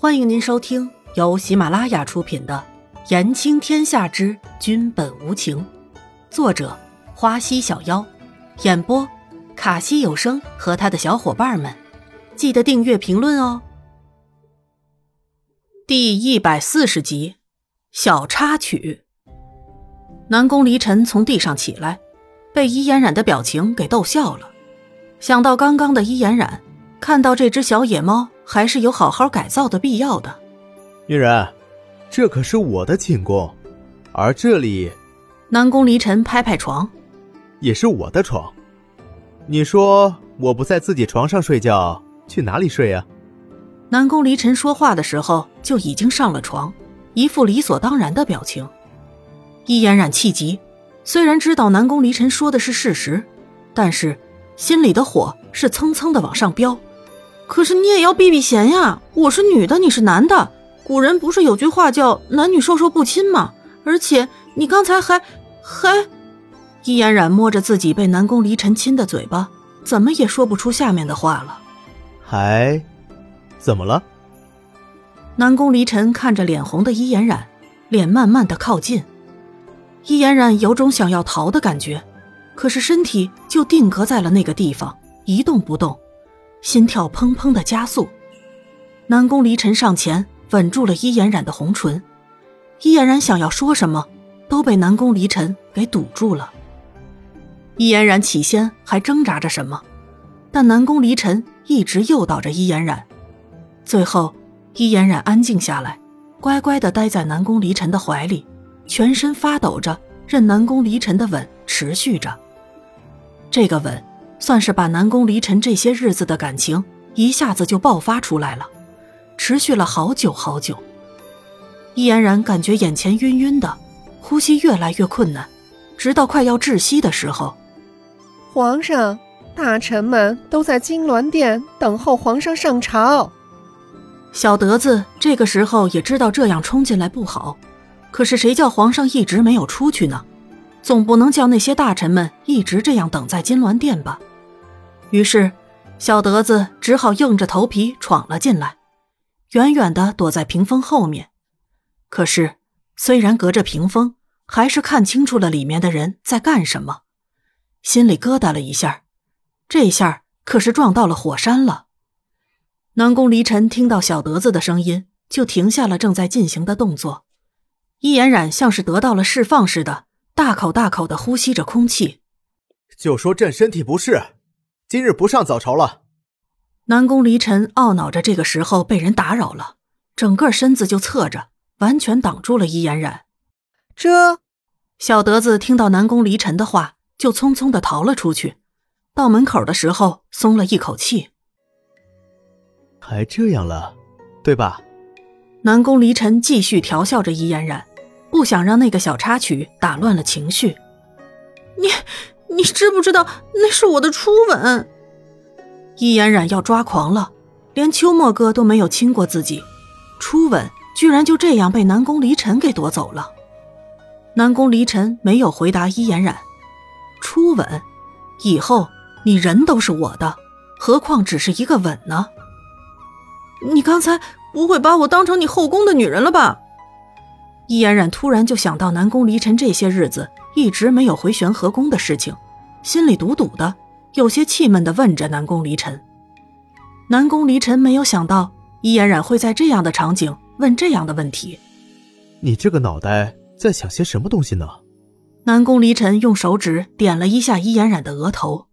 欢迎您收听由喜马拉雅出品的《言情天下之君本无情》，作者花溪小妖，演播卡西有声和他的小伙伴们。记得订阅、评论哦。第一百四十集，小插曲。南宫离尘从地上起来，被伊嫣然的表情给逗笑了。想到刚刚的伊嫣然，看到这只小野猫。还是有好好改造的必要的，女人，这可是我的寝宫，而这里，南宫离尘拍拍床，也是我的床。你说我不在自己床上睡觉，去哪里睡呀？南宫离尘说话的时候就已经上了床，一副理所当然的表情。伊嫣然气急，虽然知道南宫离尘说的是事实，但是心里的火是蹭蹭的往上飙。可是你也要避避嫌呀！我是女的，你是男的，古人不是有句话叫“男女授受不亲”吗？而且你刚才还还……易嫣然摸着自己被南宫离尘亲的嘴巴，怎么也说不出下面的话了。还怎么了？南宫离尘看着脸红的伊嫣然，脸慢慢的靠近。伊嫣然有种想要逃的感觉，可是身体就定格在了那个地方，一动不动。心跳砰砰的加速，南宫离尘上前吻住了伊嫣然的红唇，伊嫣然想要说什么，都被南宫离尘给堵住了。伊嫣然起先还挣扎着什么，但南宫离尘一直诱导着伊嫣然，最后伊嫣然安静下来，乖乖的待在南宫离尘的怀里，全身发抖着，任南宫离尘的吻持续着。这个吻。算是把南宫离尘这些日子的感情一下子就爆发出来了，持续了好久好久。易嫣然感觉眼前晕晕的，呼吸越来越困难，直到快要窒息的时候。皇上，大臣们都在金銮殿等候皇上上朝。小德子这个时候也知道这样冲进来不好，可是谁叫皇上一直没有出去呢？总不能叫那些大臣们一直这样等在金銮殿吧？于是，小德子只好硬着头皮闯了进来，远远的躲在屏风后面。可是，虽然隔着屏风，还是看清楚了里面的人在干什么，心里咯哒了一下。这下可是撞到了火山了。南宫离尘听到小德子的声音，就停下了正在进行的动作。伊嫣然像是得到了释放似的，大口大口的呼吸着空气，就说朕身体不适。今日不上早朝了。南宫离尘懊恼着，这个时候被人打扰了，整个身子就侧着，完全挡住了伊嫣然。这小德子听到南宫离尘的话，就匆匆的逃了出去。到门口的时候，松了一口气。还这样了，对吧？南宫离尘继续调笑着伊嫣然，不想让那个小插曲打乱了情绪。你。你知不知道那是我的初吻？易嫣然要抓狂了，连秋墨哥都没有亲过自己，初吻居然就这样被南宫离尘给夺走了。南宫离尘没有回答易嫣然，初吻，以后你人都是我的，何况只是一个吻呢？你刚才不会把我当成你后宫的女人了吧？易嫣然突然就想到南宫离尘这些日子。一直没有回玄和宫的事情，心里堵堵的，有些气闷的问着南宫离尘。南宫离尘没有想到伊嫣然会在这样的场景问这样的问题。你这个脑袋在想些什么东西呢？南宫离尘用手指点了一下伊嫣然的额头。